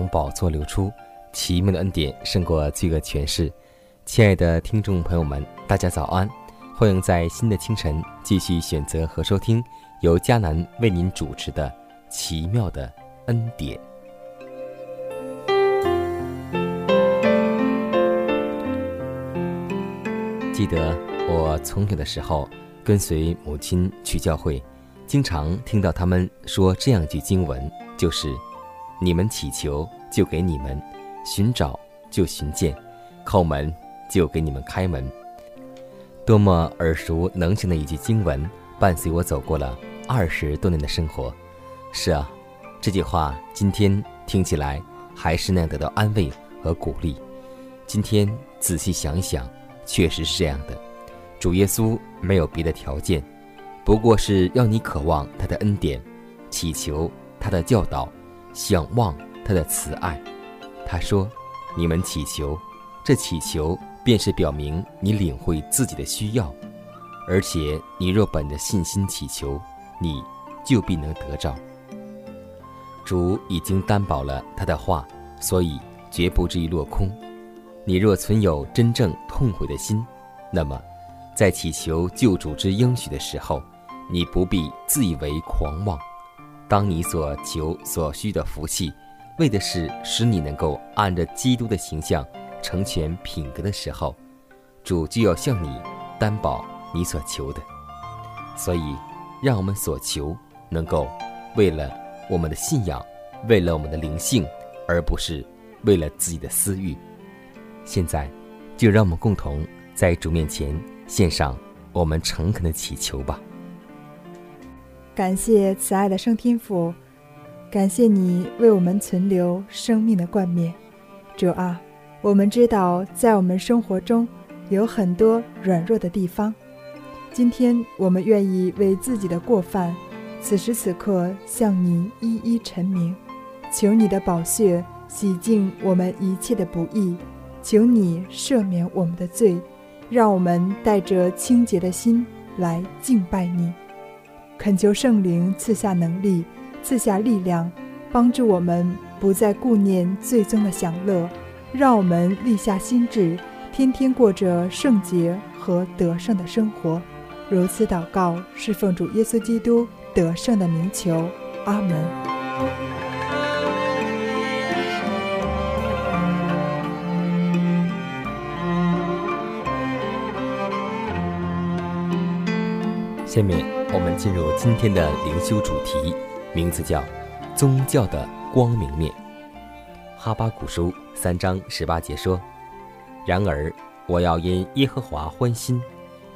从宝座流出，奇妙的恩典胜过罪恶权势。亲爱的听众朋友们，大家早安！欢迎在新的清晨继续选择和收听由迦南为您主持的《奇妙的恩典》。记得我从小的时候跟随母亲去教会，经常听到他们说这样一句经文，就是。你们祈求，就给你们；寻找，就寻见；叩门，就给你们开门。多么耳熟能详的一句经文，伴随我走过了二十多年的生活。是啊，这句话今天听起来还是那样得到安慰和鼓励。今天仔细想一想，确实是这样的。主耶稣没有别的条件，不过是要你渴望他的恩典，祈求他的教导。想望他的慈爱，他说：“你们祈求，这祈求便是表明你领会自己的需要，而且你若本着信心祈求，你就必能得着。主已经担保了他的话，所以绝不至于落空。你若存有真正痛悔的心，那么在祈求救主之应许的时候，你不必自以为狂妄。”当你所求所需的福气，为的是使你能够按着基督的形象成全品格的时候，主就要向你担保你所求的。所以，让我们所求能够为了我们的信仰，为了我们的灵性，而不是为了自己的私欲。现在，就让我们共同在主面前献上我们诚恳的祈求吧。感谢慈爱的圣天父，感谢你为我们存留生命的冠冕。主啊，我们知道在我们生活中有很多软弱的地方，今天我们愿意为自己的过犯，此时此刻向你一一陈明，求你的宝血洗净我们一切的不义，求你赦免我们的罪，让我们带着清洁的心来敬拜你。恳求圣灵赐下能力，赐下力量，帮助我们不再顾念最终的享乐，让我们立下心志，天天过着圣洁和得胜的生活。如此祷告，是奉主耶稣基督得胜的名求。阿门。下面。我们进入今天的灵修主题，名字叫“宗教的光明面”。哈巴古书三章十八节说：“然而我要因耶和华欢心，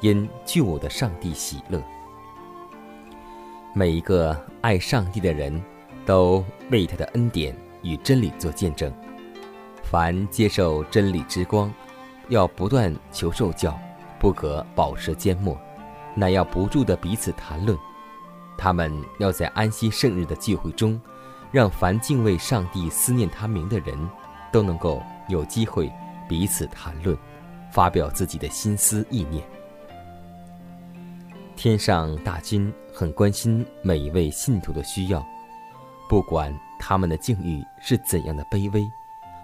因救我的上帝喜乐。”每一个爱上帝的人都为他的恩典与真理做见证。凡接受真理之光，要不断求受教，不可保持缄默。乃要不住的彼此谈论，他们要在安息圣日的聚会中，让凡敬畏上帝、思念他名的人，都能够有机会彼此谈论，发表自己的心思意念。天上大军很关心每一位信徒的需要，不管他们的境遇是怎样的卑微，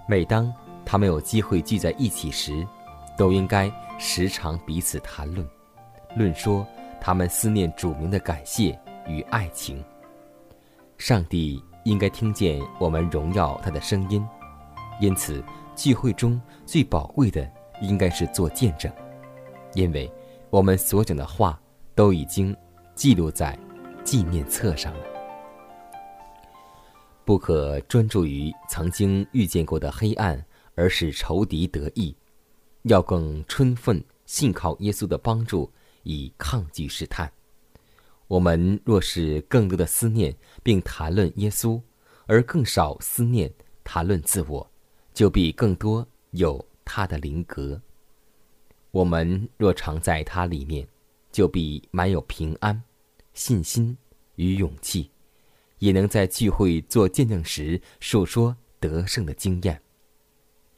每当他们有机会聚在一起时，都应该时常彼此谈论，论说他们思念主名的感谢与爱情。上帝应该听见我们荣耀他的声音，因此聚会中最宝贵的应该是做见证，因为我们所讲的话都已经记录在纪念册上了。不可专注于曾经遇见过的黑暗，而使仇敌得意；要更充分信靠耶稣的帮助，以抗拒试探。我们若是更多的思念并谈论耶稣，而更少思念谈论自我，就必更多有他的灵格。我们若常在他里面，就必满有平安、信心与勇气。也能在聚会做见证时述说得胜的经验，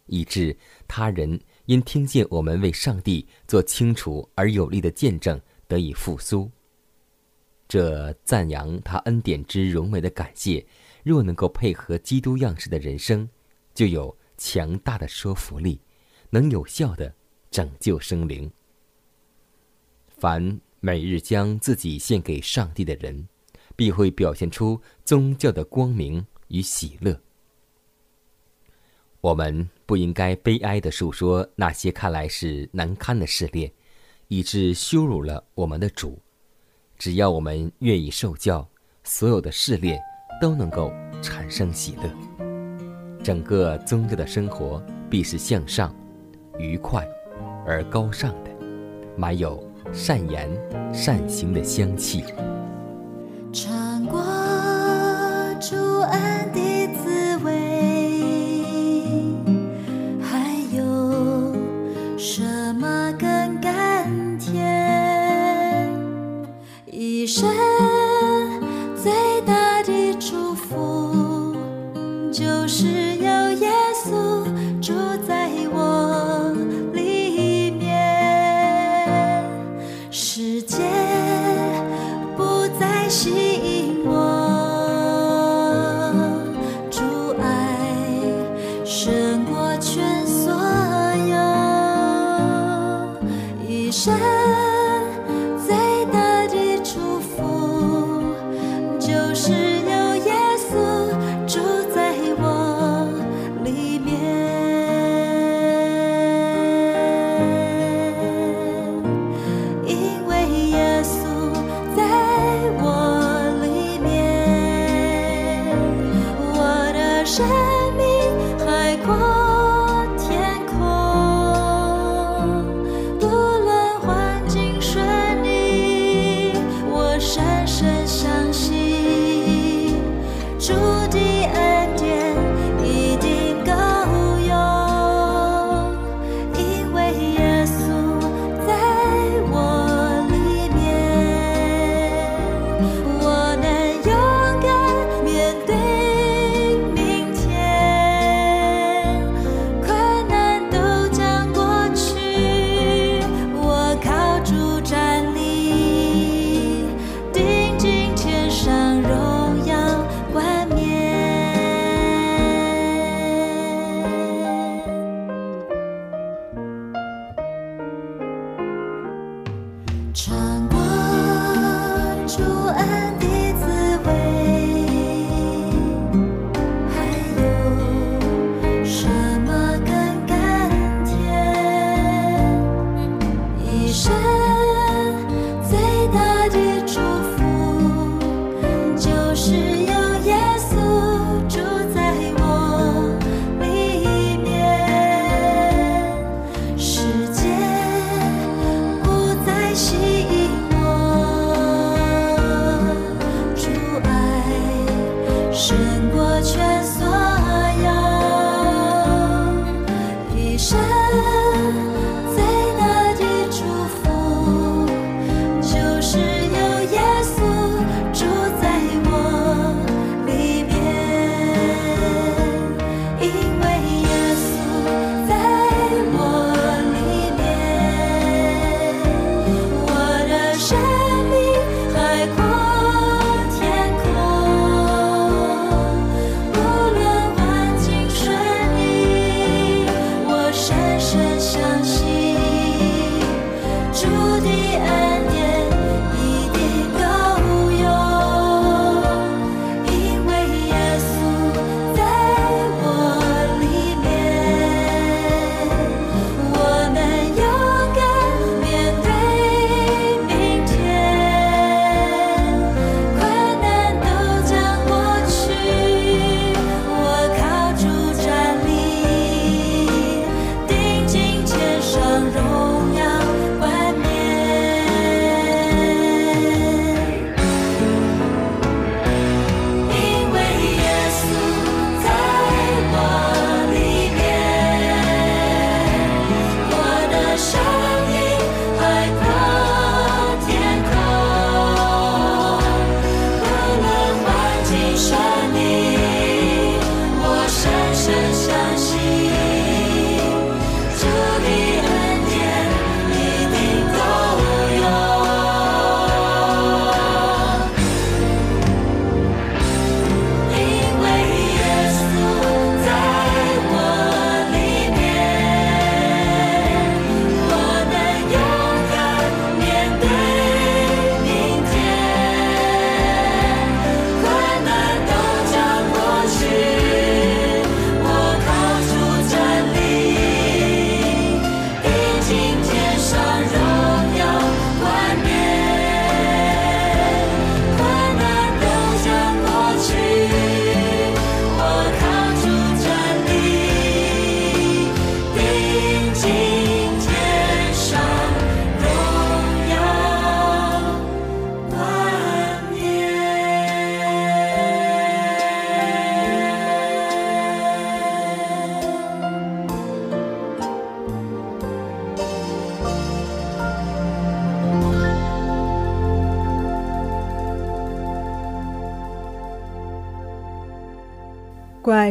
以致他人因听见我们为上帝做清楚而有力的见证得以复苏。这赞扬他恩典之荣美的感谢，若能够配合基督样式的人生，就有强大的说服力，能有效的拯救生灵。凡每日将自己献给上帝的人。必会表现出宗教的光明与喜乐。我们不应该悲哀的述说那些看来是难堪的试炼，以致羞辱了我们的主。只要我们愿意受教，所有的试炼都能够产生喜乐。整个宗教的生活必是向上、愉快而高尚的，满有善言善行的香气。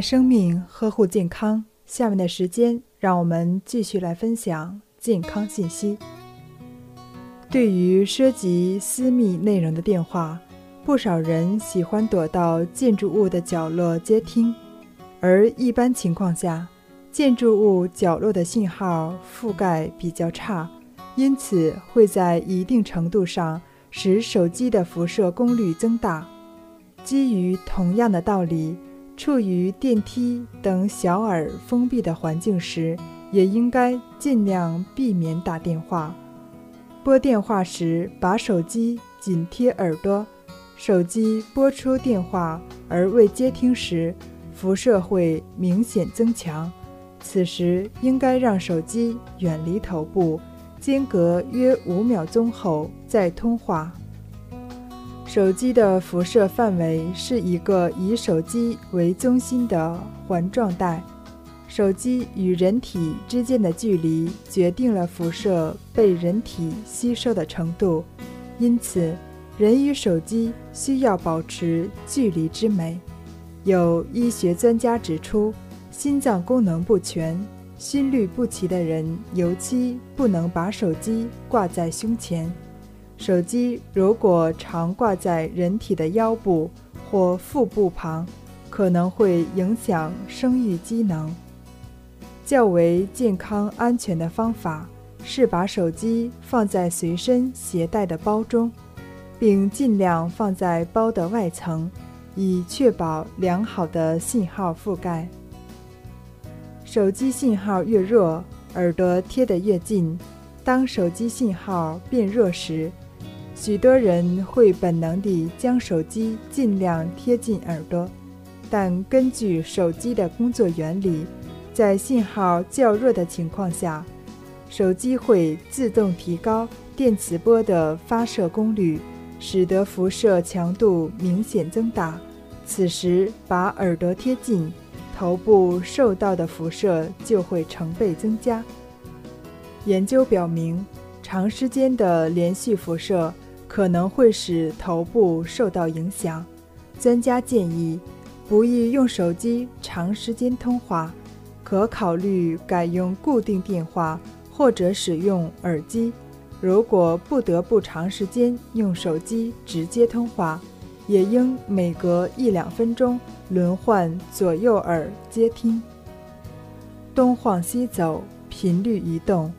生命，呵护健康。下面的时间，让我们继续来分享健康信息。对于涉及私密内容的电话，不少人喜欢躲到建筑物的角落接听，而一般情况下，建筑物角落的信号覆盖比较差，因此会在一定程度上使手机的辐射功率增大。基于同样的道理，处于电梯等小而封闭的环境时，也应该尽量避免打电话。拨电话时，把手机紧贴耳朵。手机拨出电话而未接听时，辐射会明显增强。此时应该让手机远离头部，间隔约五秒钟后再通话。手机的辐射范围是一个以手机为中心的环状带，手机与人体之间的距离决定了辐射被人体吸收的程度，因此。人与手机需要保持距离之美。有医学专家指出，心脏功能不全、心律不齐的人，尤其不能把手机挂在胸前。手机如果常挂在人体的腰部或腹部旁，可能会影响生育机能。较为健康安全的方法是把手机放在随身携带的包中。并尽量放在包的外层，以确保良好的信号覆盖。手机信号越弱，耳朵贴得越近。当手机信号变弱时，许多人会本能地将手机尽量贴近耳朵。但根据手机的工作原理，在信号较弱的情况下，手机会自动提高电磁波的发射功率。使得辐射强度明显增大，此时把耳朵贴近，头部受到的辐射就会成倍增加。研究表明，长时间的连续辐射可能会使头部受到影响。专家建议，不宜用手机长时间通话，可考虑改用固定电话或者使用耳机。如果不得不长时间用手机直接通话，也应每隔一两分钟轮换左右耳接听。东晃西走，频率移动，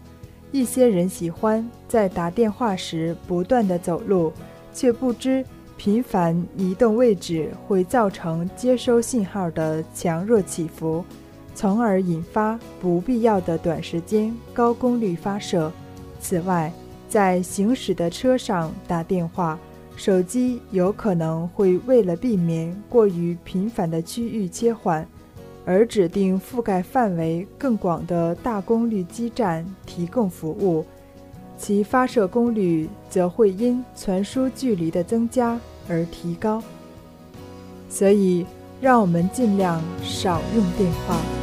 一些人喜欢在打电话时不断的走路，却不知频繁移动位置会造成接收信号的强弱起伏，从而引发不必要的短时间高功率发射。此外，在行驶的车上打电话，手机有可能会为了避免过于频繁的区域切换，而指定覆盖范围更广的大功率基站提供服务，其发射功率则会因传输距离的增加而提高。所以，让我们尽量少用电话。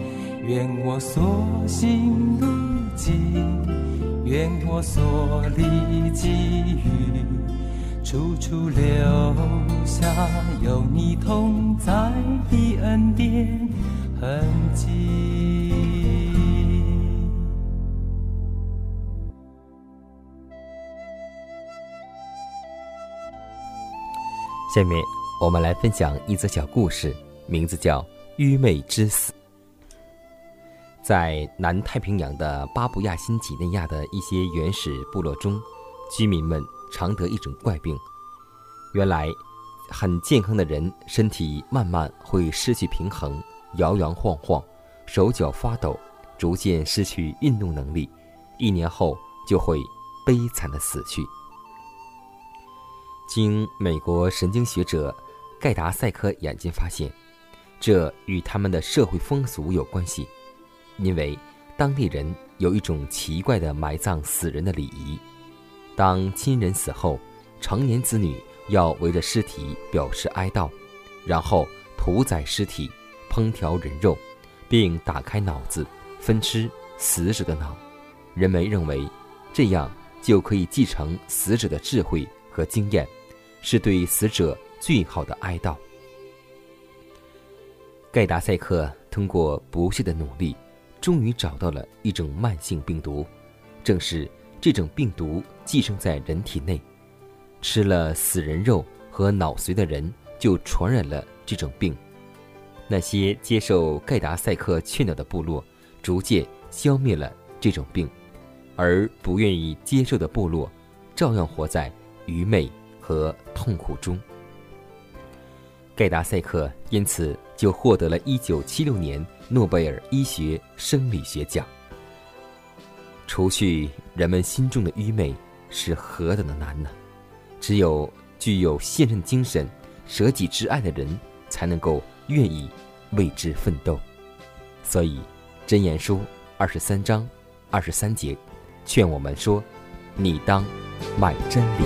愿我所行路径，愿我所历际遇，处处留下有你同在的恩典痕迹。下面我们来分享一则小故事，名字叫《愚昧之死》。在南太平洋的巴布亚新几内亚的一些原始部落中，居民们常得一种怪病。原来，很健康的人身体慢慢会失去平衡，摇摇晃晃，手脚发抖，逐渐失去运动能力，一年后就会悲惨的死去。经美国神经学者盖达塞克眼睛发现，这与他们的社会风俗有关系，因为当地人有一种奇怪的埋葬死人的礼仪：当亲人死后，成年子女要围着尸体表示哀悼，然后屠宰尸体，烹调人肉，并打开脑子分吃死者的脑。人们认为，这样就可以继承死者的智慧和经验。是对死者最好的哀悼。盖达塞克通过不懈的努力，终于找到了一种慢性病毒，正是这种病毒寄生在人体内，吃了死人肉和脑髓的人就传染了这种病。那些接受盖达塞克劝导的部落，逐渐消灭了这种病，而不愿意接受的部落，照样活在愚昧。和痛苦中，盖达塞克因此就获得了一九七六年诺贝尔医学生理学奖。除去人们心中的愚昧是何等的难呢？只有具有献身精神、舍己之爱的人，才能够愿意为之奋斗。所以，《真言书》二十三章二十三节劝我们说：“你当买真理。”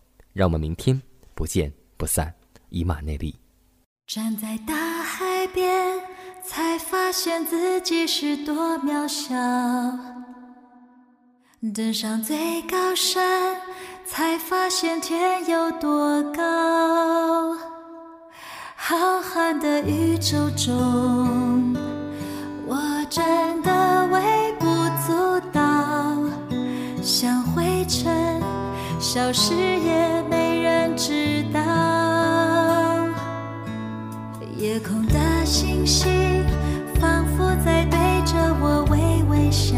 让我们明天不见不散，以马内利。站在大海边，才发现自己是多渺小；登上最高山，才发现天有多高。浩瀚的宇宙中，我真的微不足道，想。消失也没人知道，夜空的星星仿佛在对着我微微笑，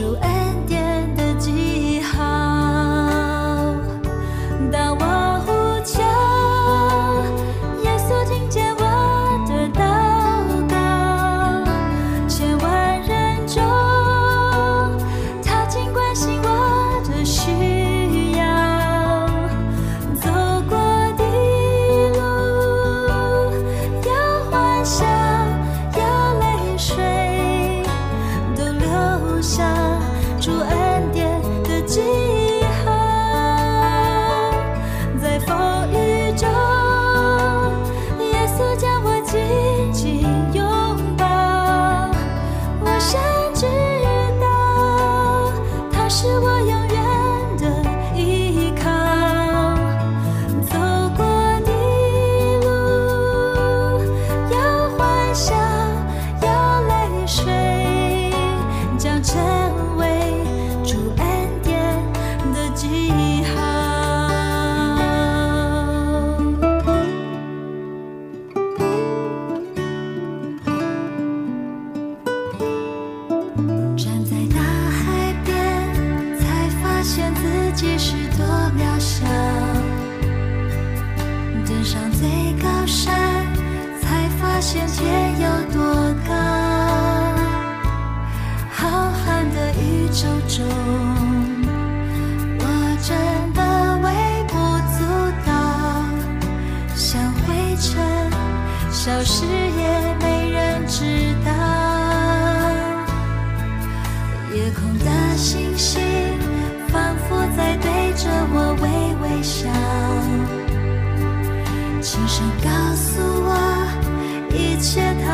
主恩典。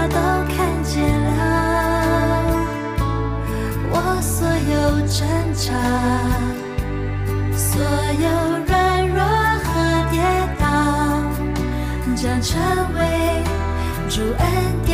都看见了我所有挣扎所有软弱和跌倒将成为主恩。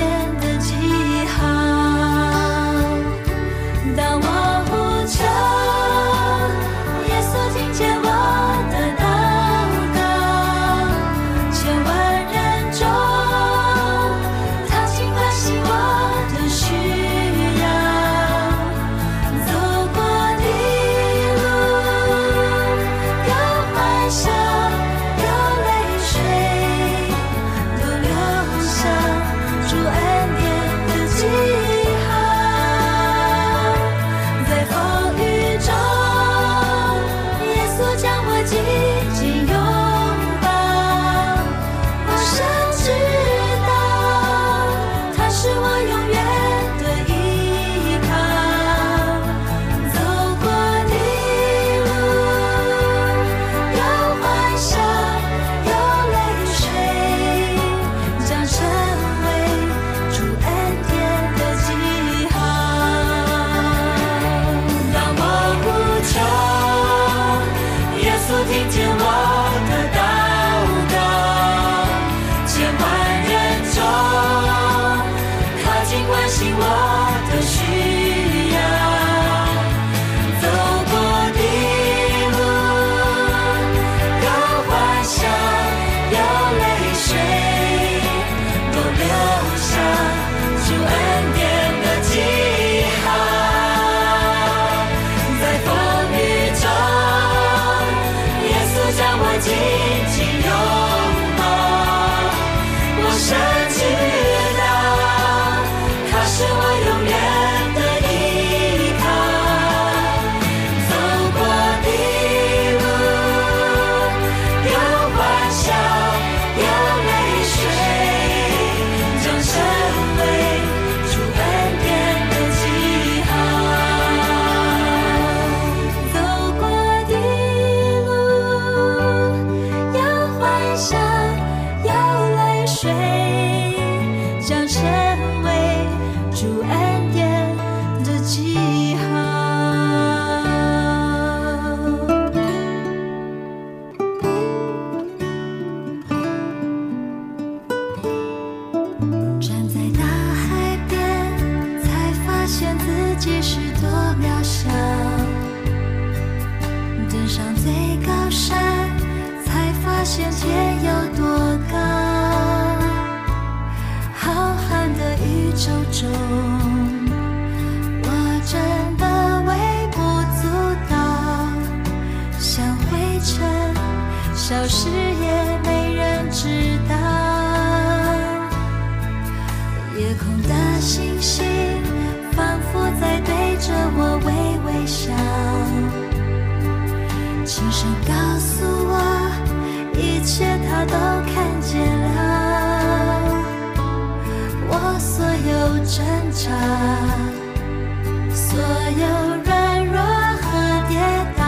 所有软弱和跌倒，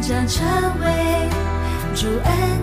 将成为主恩。